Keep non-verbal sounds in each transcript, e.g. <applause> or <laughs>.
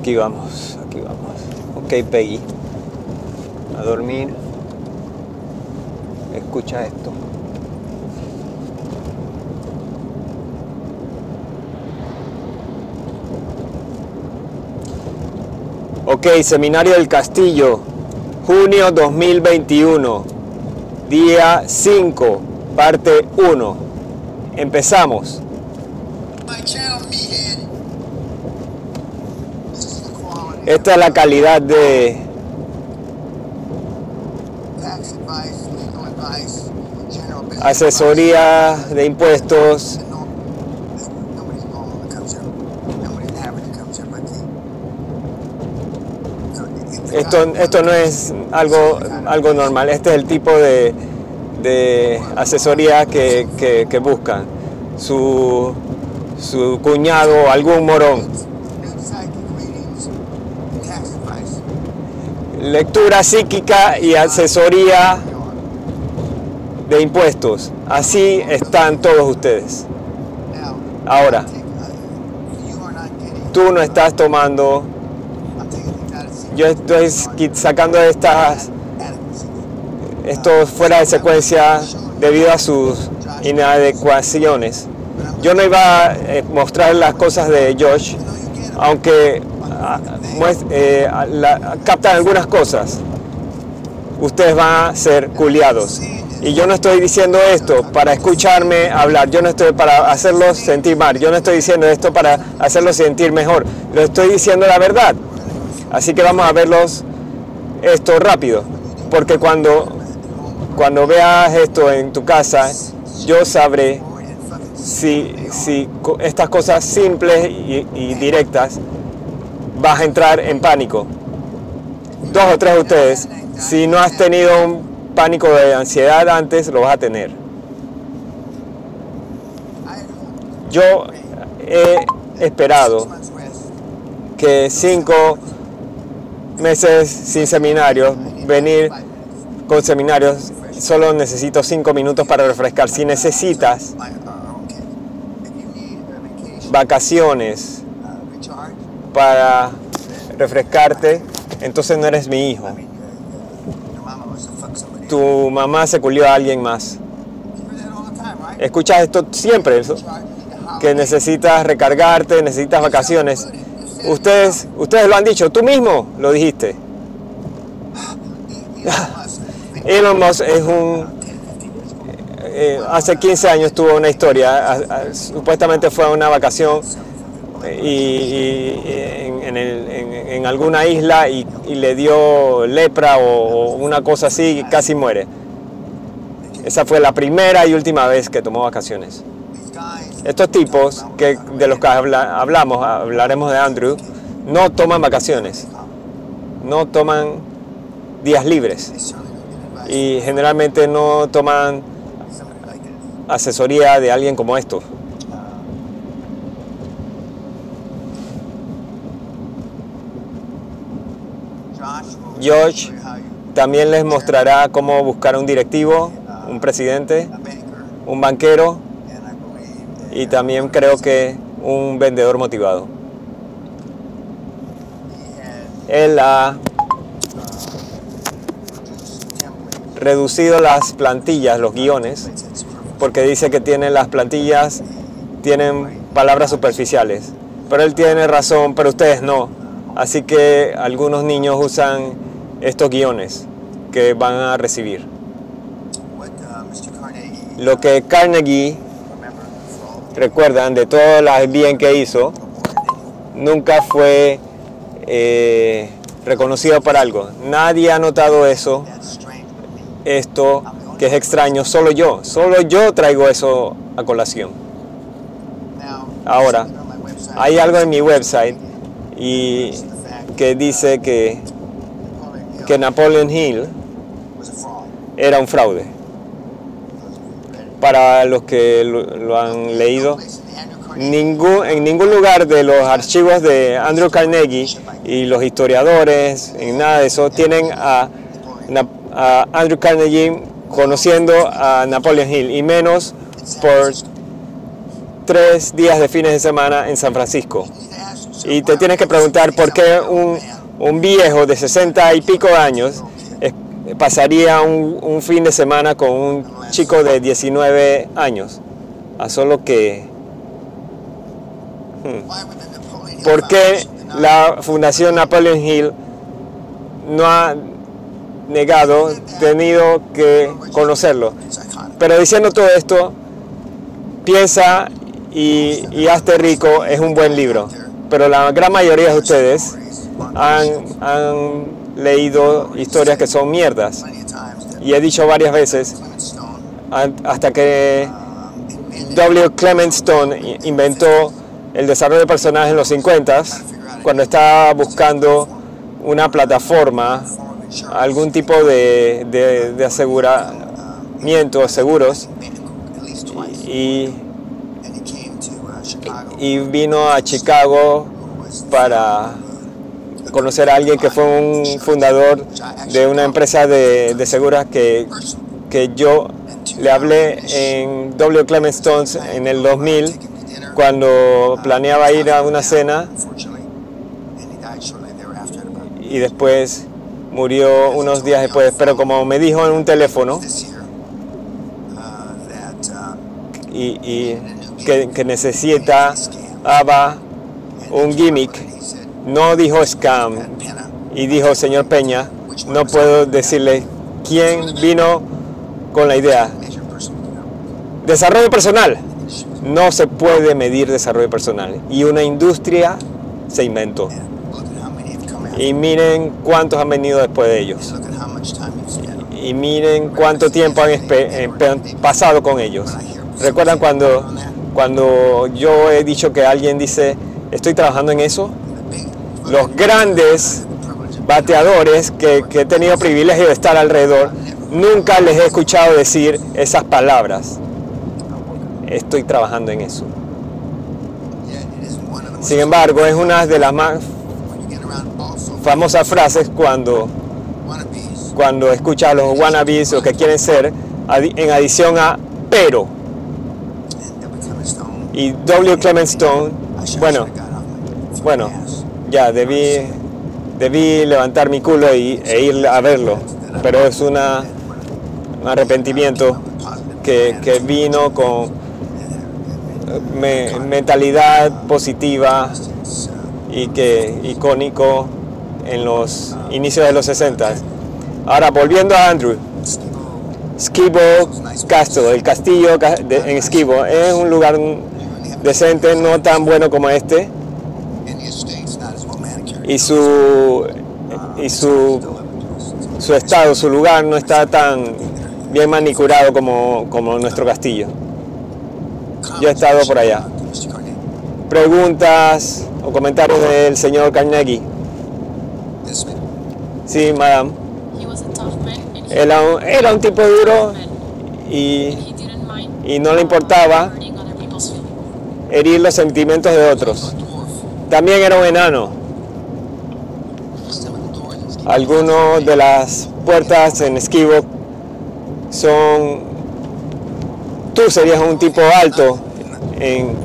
Aquí vamos, aquí vamos. Ok, Peggy. A dormir. Escucha esto. Ok, Seminario del Castillo, junio 2021, día 5, parte 1. Empezamos. My channel, Esta es la calidad de asesoría de impuestos. Esto, esto no es algo, algo normal, este es el tipo de, de asesoría que, que- que buscan. Su, su cuñado algún morón. Lectura psíquica y asesoría de impuestos. Así están todos ustedes. Ahora, tú no estás tomando, yo estoy sacando estas, Adequacy. esto fuera de secuencia debido a sus inadecuaciones. Yo no iba a mostrar las cosas de Josh, aunque ah, eh, ah, la- captan algunas cosas. Ustedes van a ser culiados. Y yo no estoy diciendo esto para escucharme hablar, yo no estoy para hacerlos sentir mal, yo no estoy diciendo esto para hacerlos sentir mejor, lo estoy diciendo la verdad. Así que vamos a verlos esto rápido, porque cuando, cuando veas esto en tu casa, yo sabré si, si estas cosas simples y, y directas vas a entrar en pánico. Dos o tres de ustedes, si no has tenido un pánico de ansiedad antes, lo vas a tener. Yo he esperado que cinco meses sin seminarios, venir con seminarios, solo necesito cinco minutos para refrescar. Si necesitas vacaciones para refrescarte, entonces no eres mi hijo. Tu mamá se culió a alguien más. Escuchas esto siempre, eso, que necesitas recargarte, necesitas vacaciones. Ustedes, ustedes lo han dicho, tú mismo lo dijiste. <laughs> Elon Musk es un... eh, hace 15 años tuvo una historia, supuestamente fue a una vacación y, en, en alguna isla y, le dio lepra o, una cosa así y casi muere. Esa fue la primera y última vez que tomó vacaciones. Estos tipos que, de los que habla- hablamos, hablaremos de Andrew, no toman vacaciones, no toman días libres y generalmente no toman asesoría de alguien como estos. Josh también les mostrará cómo buscar un directivo, un presidente, un banquero y también creo que un vendedor motivado. Él ha reducido las plantillas, los guiones, porque dice que tiene las plantillas, tienen palabras superficiales. Pero él tiene razón, pero ustedes no. Así que algunos niños usan estos guiones que van a recibir. Lo que Carnegie, recuerdan, de todo lo bien que hizo, nunca fue eh, reconocido por algo. Nadie ha notado eso, esto que es extraño, solo yo, solo yo traigo eso a colación. Ahora, hay algo en mi website y que dice que, que Napoleon Hill era un fraude. Para los que lo, han leído, ningún, en ningún lugar de los archivos de Andrew Carnegie y los historiadores, en nada de eso, tienen a, a Andrew Carnegie conociendo a Napoleon Hill, y menos por tres días de fines de semana en San Francisco. Y te tienes que preguntar por qué un, un viejo de 60 y pico años pasaría un, fin de semana con un chico de 19 años. A solo que, ¿por qué la Fundación Napoleon Hill no ha negado, tenido que conocerlo? Pero diciendo todo esto, piensa y, y hazte rico es un buen libro. Pero la gran mayoría de ustedes han, han leído historias que son mierdas. Y he dicho varias veces, hasta que W. Clement Stone inventó el desarrollo de personajes en los 50, cuando estaba buscando una plataforma, algún tipo de, de, de aseguramiento, seguros, y, y vino a Chicago para conocer a alguien que fue un fundador de una empresa de, de seguras que, que yo le hablé en W. Clement Stones en el 2000 cuando planeaba ir a una cena y después murió unos días después, pero como me dijo en un teléfono y, y que, que un gimmick, no dijo scam y dijo, señor Peña, no puedo decirle quién vino con la idea. Desarrollo personal. No se puede medir desarrollo personal. Y una industria se inventó. Y miren cuántos han venido después de ellos. Y miren cuánto tiempo han eh, pasado con ellos. ¿Recuerdan cuando, cuando yo he dicho que alguien dice, estoy trabajando en eso? Los grandes bateadores que, he tenido privilegio de estar alrededor, nunca les he escuchado decir esas palabras. Estoy trabajando en eso. Sin embargo, es una de las más famosas frases cuando, cuando escuchas a los wannabes o que quieren ser, en adición a pero. Y W. Clement Stone, bueno, bueno, ya debí, debí levantar mi culo y, e ir a verlo, pero es una, un arrepentimiento que, que vino con me- mentalidad positiva y que icónico en los inicios de los 60. Ahora, volviendo a Andrew, Skibo Castle, el castillo en Skibo, es un lugar decente, no tan bueno como este, y su, y su, su estado, su lugar no está tan bien manicurado como, como nuestro castillo. Yo he estado por allá. Preguntas o comentarios del señor Carnegie. Sí, madame. Era un, era un tipo duro y y no le importaba herir los sentimientos de otros. También era un enano. Algunas de las puertas en Esquivo son... Tú serías un tipo alto en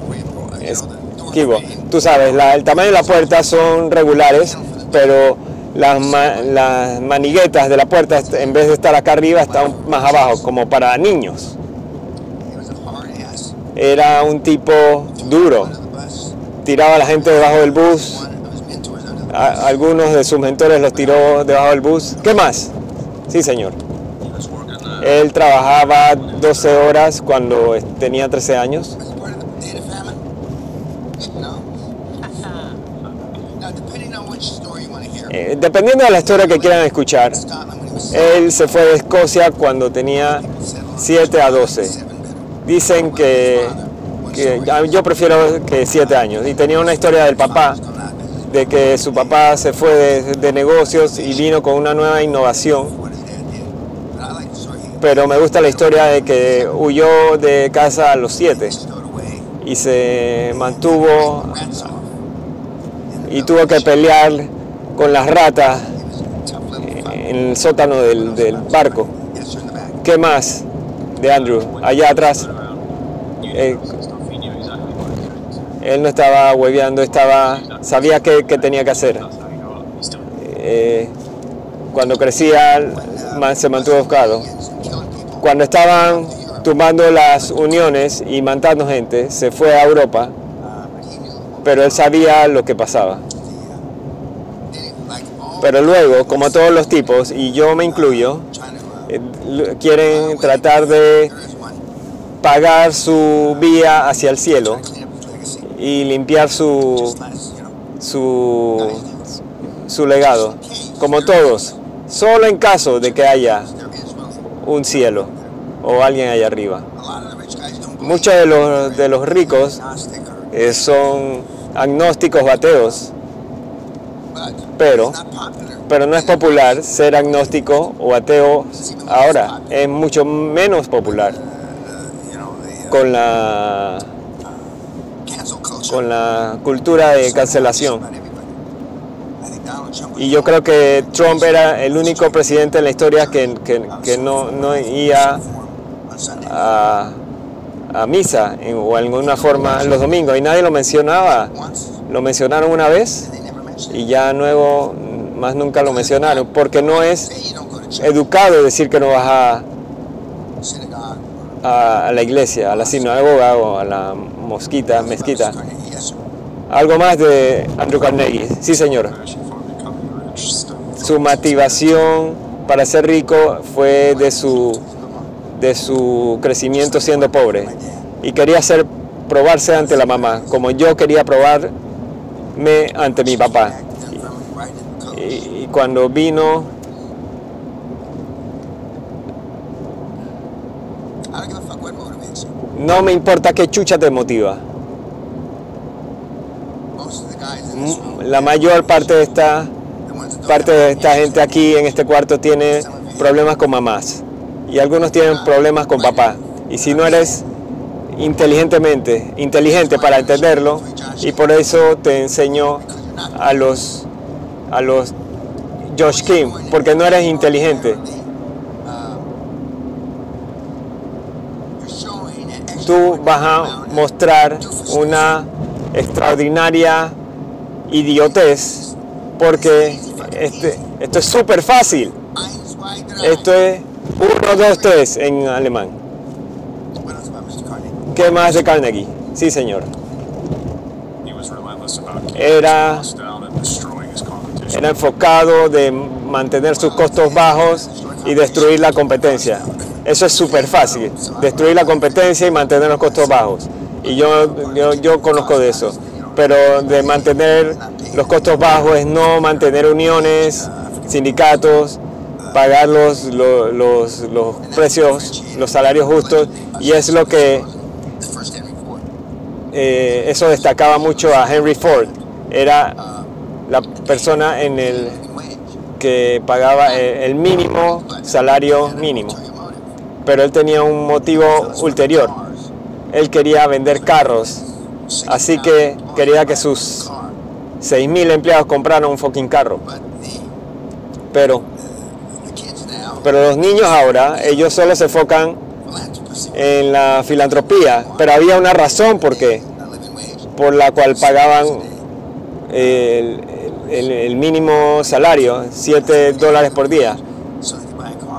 Esquivo. Tú sabes, la- el tamaño de la puerta son regulares, pero las, ma- las maniguetas de la puerta, en vez de estar acá arriba, están más abajo, como para niños. Era un tipo duro. Tiraba a la gente debajo del bus. Algunos de sus mentores los tiró debajo del bus. ¿Qué más? Sí, señor. Él trabajaba 12 horas cuando tenía 13 años. Eh, dependiendo de la historia que quieran escuchar, él se fue de Escocia cuando tenía 7 a 12. Dicen que, que yo prefiero que 7 años. Y tenía una historia del papá, de que su papá se fue de, negocios y vino con una nueva innovación. Pero me gusta la historia de que huyó de casa a los 7 y se mantuvo y tuvo que pelear con las ratas en el sótano del, barco. ¿Qué más de Andrew? Allá atrás, eh, él no estaba hueveando, estaba, sabía qué, tenía que hacer. Eh, cuando crecía, se mantuvo buscado. Cuando estaban tumbando las uniones y matando gente, se fue a Europa, pero él sabía lo que pasaba. Pero luego, como todos los tipos, y yo me incluyo, eh, quieren tratar de pagar su vía hacia el cielo y limpiar su, su, su legado, como todos, solo en caso de que haya un cielo o alguien allá arriba. Muchos de los, de los ricos eh, son agnósticos o ateos, pero, pero no es popular ser agnóstico o ateo ahora, es mucho menos popular con la. Con la cultura de cancelación. Y yo creo que Trump era el único presidente en la historia que, que- no, no iba a, a misa en- o alguna forma los domingos y nadie lo mencionaba. Lo mencionaron una vez y ya luego más nunca lo mencionaron porque no es educado decir que no vas a, a- a la iglesia, a la sinagoga o a la mosquita, mezquita. Algo más de Andrew Carnegie. Sí, señor. Su motivación para ser rico fue de su, de su crecimiento siendo pobre. Y quería hacer, probarse ante la mamá, como yo quería probarme ante mi papá. Y cuando vino, no me importa qué chucha te motiva. La mayor parte de esta, parte de esta gente aquí en este cuarto tiene problemas con mamás. Y algunos tienen problemas con papá. Y si no eres inteligentemente, inteligente para entenderlo, y por eso te enseño a los, a los Josh Kim, porque no eres inteligente. Tú vas a mostrar una extraordinaria idiotez, porque este, esto es súper fácil. Esto es 1, 2, 3 en alemán. ¿Qué más de Carnegie? Sí, señor. Era-. Era enfocado de mantener sus costos bajos y destruir la competencia. Eso es súper fácil, destruir la competencia y mantener los costos bajos. Y yo, yo, yo conozco de eso. Pero de mantener los costos bajos es no mantener uniones, sindicatos, pagar los, lo- los, los precios, los salarios justos. Y es lo que eh, eso destacaba mucho a Henry Ford. Era la persona en el que pagaba eh, el mínimo salario mínimo. Pero él tenía un motivo ulterior. Él quería vender carros, así que quería que sus 6.000 empleados compraran un fucking carro. Pero, pero los niños ahora, ellos solo se enfocan en la filantropía. Pero había una razón por qué, por la cual pagaban el, el- el mínimo salario, 7 dólares por día.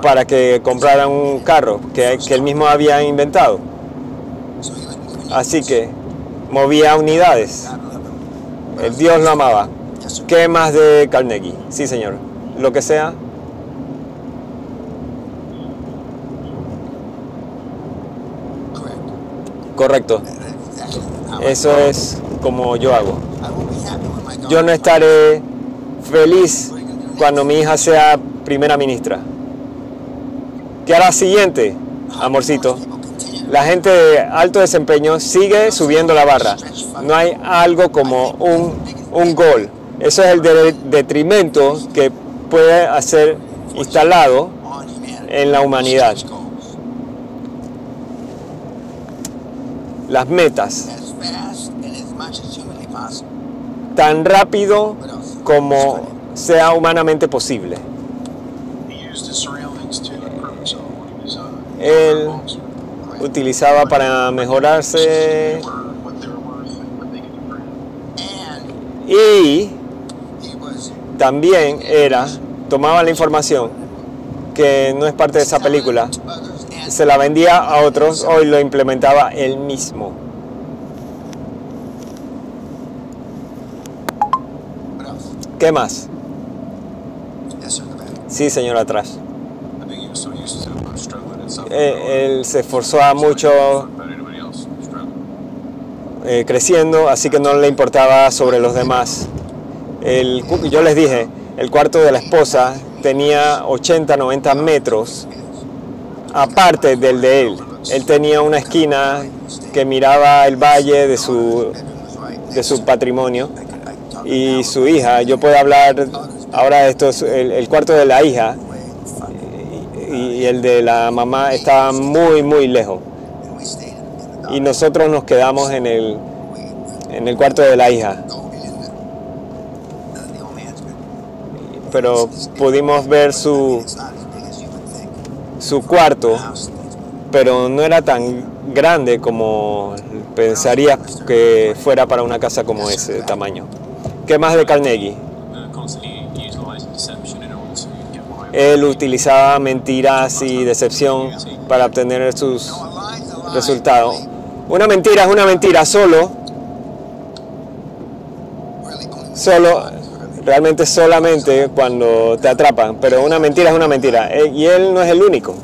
Para que compraran un carro que, que él mismo había inventado. Así que movía unidades. El Dios lo amaba. ¿Qué más de Carnegie? Sí, señor. Lo que sea. Correct. Correcto. Eso es como yo hago. Yo no estaré feliz cuando mi hija sea primera ministra. ¿Qué hará siguiente, amorcito? La gente de alto desempeño sigue subiendo la barra. No hay algo como un, un gol. Eso es el de- detrimento que puede ser instalado en la humanidad. Las metas tan rápido como sea humanamente posible. Él utilizaba para mejorarse y was también era, tomaba la información que no es parte de esa película, se la vendía a otros o lo implementaba él mismo. ¿Qué más? Sí, señor, atrás. Eh, él se esforzó mucho eh, creciendo, así que no le importaba sobre los demás. Yo les dije, el cuarto de la esposa tenía 80, 90 metros aparte del de él. Él tenía una esquina que miraba el valle de su, de su patrimonio y su hija. Yo puedo hablar ahora de esto, es el, el cuarto de la hija y, el de la mamá estaba muy, muy lejos. Y nosotros nos quedamos en el, en el cuarto de la hija. pero pudimos ver su, su cuarto, pero no era tan grande como pensaría que fuera para una casa como ese tamaño. ¿Qué más de Carnegie? Él utilizaba mentiras y decepción para obtener sus resultados. Una mentira es una mentira, solo, solo, realmente solamente cuando te atrapan, pero una mentira es una mentira. Eh, Y él no es el único.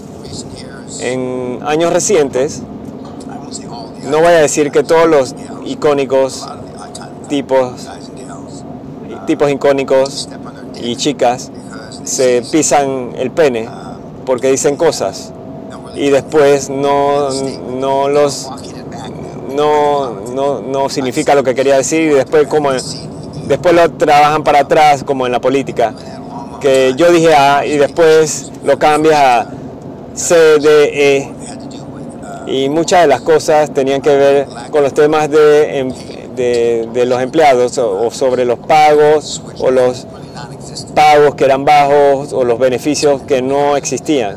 En años recientes, No voy a decir que todos los icónicos tipos, tipos icónicos y chicas se pisan el pene porque dicen cosas y después no, no los no, no, no significa lo que quería decir y después como después lo trabajan para atrás como en la política que yo dije A y después lo cambias a C, D, E y muchas de las cosas tenían que ver con los temas de, em- de, de los empleados o, sobre los pagos o los. Pagos que eran bajos o los beneficios que no existían.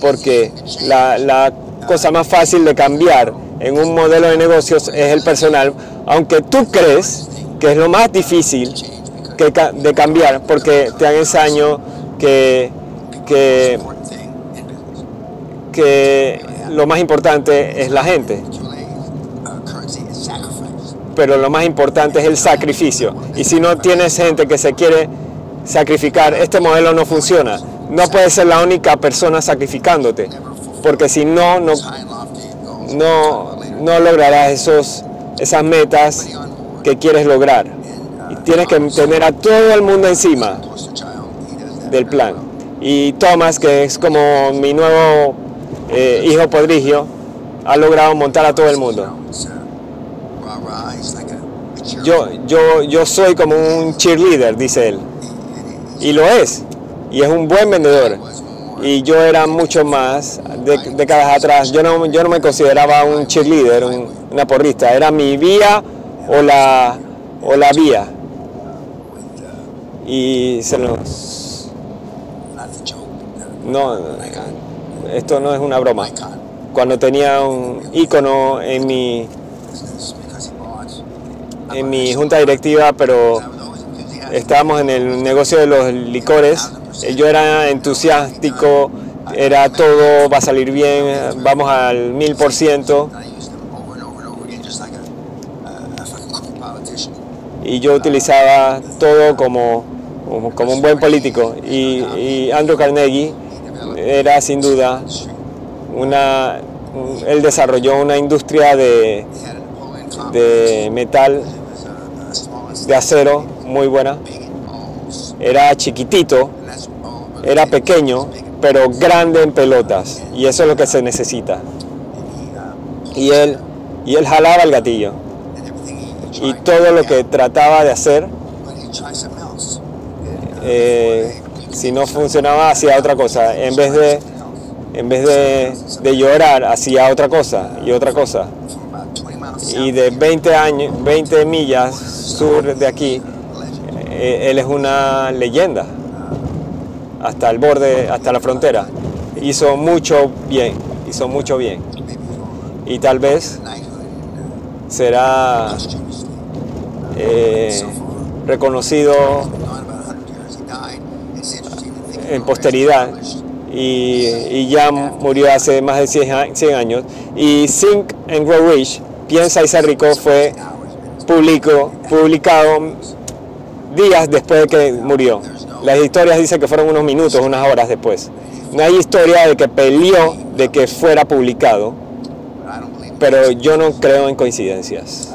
Porque la, cosa más fácil de cambiar en un modelo de negocios es el personal, aunque tú crees que es lo más difícil que de cambiar, porque te han enseñado que, que, que lo más importante es la gente. Pero lo más importante es el sacrificio. Y si no tienes gente que se quiere sacrificar, este modelo no funciona. No puedes ser la única persona sacrificándote, porque si no, no, no, no lograrás esos, esas metas que quieres lograr. Y tienes que tener a todo el mundo encima del plan. Y Thomas, que es como mi nuevo eh, hijo prodigio, ha logrado montar a todo el mundo. Yo, yo, yo soy como un cheerleader, dice él. Y lo es. Y es un buen vendedor. Y yo era mucho más de, décadas atrás. Yo no, yo no me consideraba un cheerleader, un- una porrista. Era mi vía o la, o la vía. Y se uh, No, esto no es una broma. Cuando tenía un ícono en mi, en mi junta directiva, pero estábamos en el negocio de los licores. eh, Yo era entusiástico, era todo va a salir bien, vamos al mil por ciento. Y yo utilizaba todo como, como, un buen político. Y, y Andrew Carnegie era sin duda una. un- Él desarrolló una industria de, de metal, de acero, muy buena. Era chiquitito, era pequeño, pero grande en pelotas. Y eso es lo que se necesita. Y él, y él jalaba el gatillo. Y todo lo que trataba de hacer, eh, si no funcionaba, hacía otra cosa. En vez de, en vez de, llorar, hacía otra cosa y otra cosa. Y de 20 años, 20 millas sur de aquí, eh, él es una leyenda hasta el borde, hasta la frontera. Hizo mucho bien, hizo mucho bien. Y tal vez será eh, reconocido en posteridad y, ya murió hace más de 100 a- 100 años. Y Think and Grow Rich, Piensa y Ser Rico, fue publicó, publicado días después de que murió. Las historias dicen que fueron unos minutos, unas horas después. No hay historia de que peleó de que fuera publicado, pero yo no creo en coincidencias.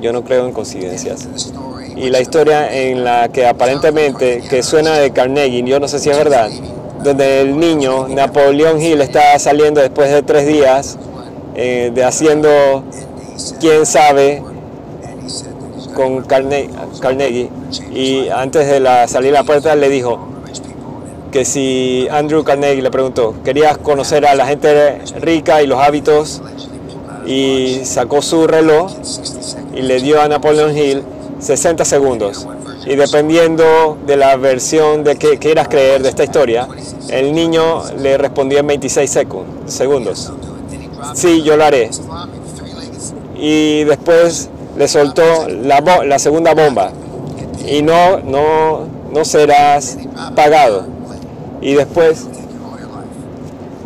Yo no creo en coincidencias. Y la historia en la que aparentemente, que suena de Carnegie, yo no sé si es verdad, donde el niño Napoleón Hill está saliendo después de tres días eh, de haciendo, quién sabe, con Carne- Carnegie, y antes de salir a la puerta le dijo que si Andrew Carnegie le preguntó, ¿querías conocer a la gente rica y los hábitos? Y sacó su reloj y le dio a Napoleon Hill 60 segundos. Y dependiendo de la versión de que quieras creer de esta historia, el niño le respondió en 26 secu- segundos. Sí, yo lo haré. Y después le soltó la, la segunda bomba. Y no, no, no serás pagado. Y después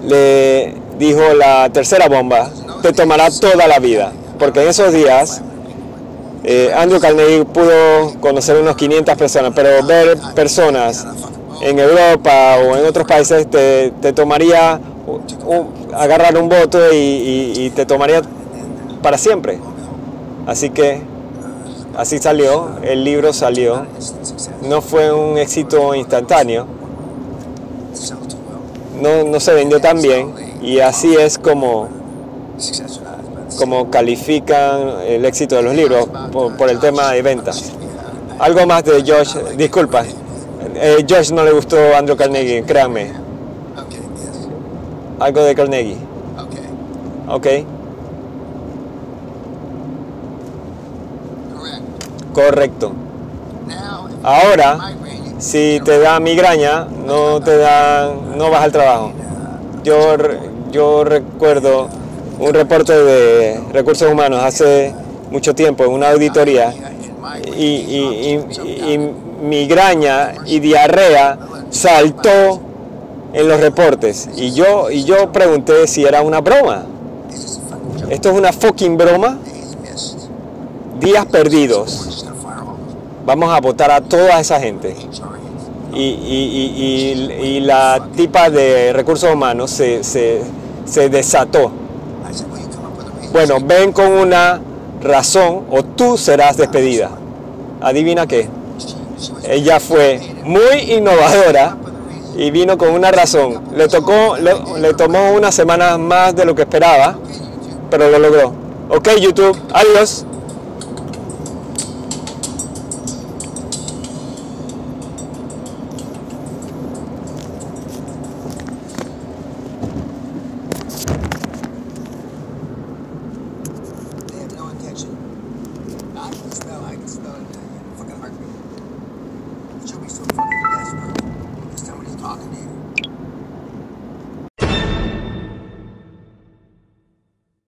le dijo la tercera bomba, te tomará toda la vida. Porque en esos días eh, Andrew Carnegie pudo conocer unos 500 personas, pero ver personas en Europa o en otros países te, te tomaría agarrar un voto y- y te tomaría para siempre. Así que así salió, el libro salió, no fue un éxito instantáneo, no, no se vendió tan bien. Y así es como, como califican el éxito de los libros por, por el tema de ventas. Algo más de Josh, disculpa, eh, Josh no le gustó Andrew Carnegie, créanme, algo de Carnegie, ¿ok? Correcto. Ahora, si te da migraña, no te dan, no vas al trabajo. Yo, yo recuerdo un reporte de recursos humanos hace mucho tiempo en una auditoría y migraña y diarrea saltó en los reportes y yo, y yo pregunté si era una broma. Esto es una fucking broma. Días perdidos. Vamos a votar a toda esa gente. Y, la tipa de recursos humanos se desató. Bueno, ven con una razón o tú serás despedida. Adivina qué. Ella fue muy innovadora y vino con una razón. Le tocó, le, le tomó unas semanas más de lo que esperaba, pero lo logró. Ok, YouTube, adiós.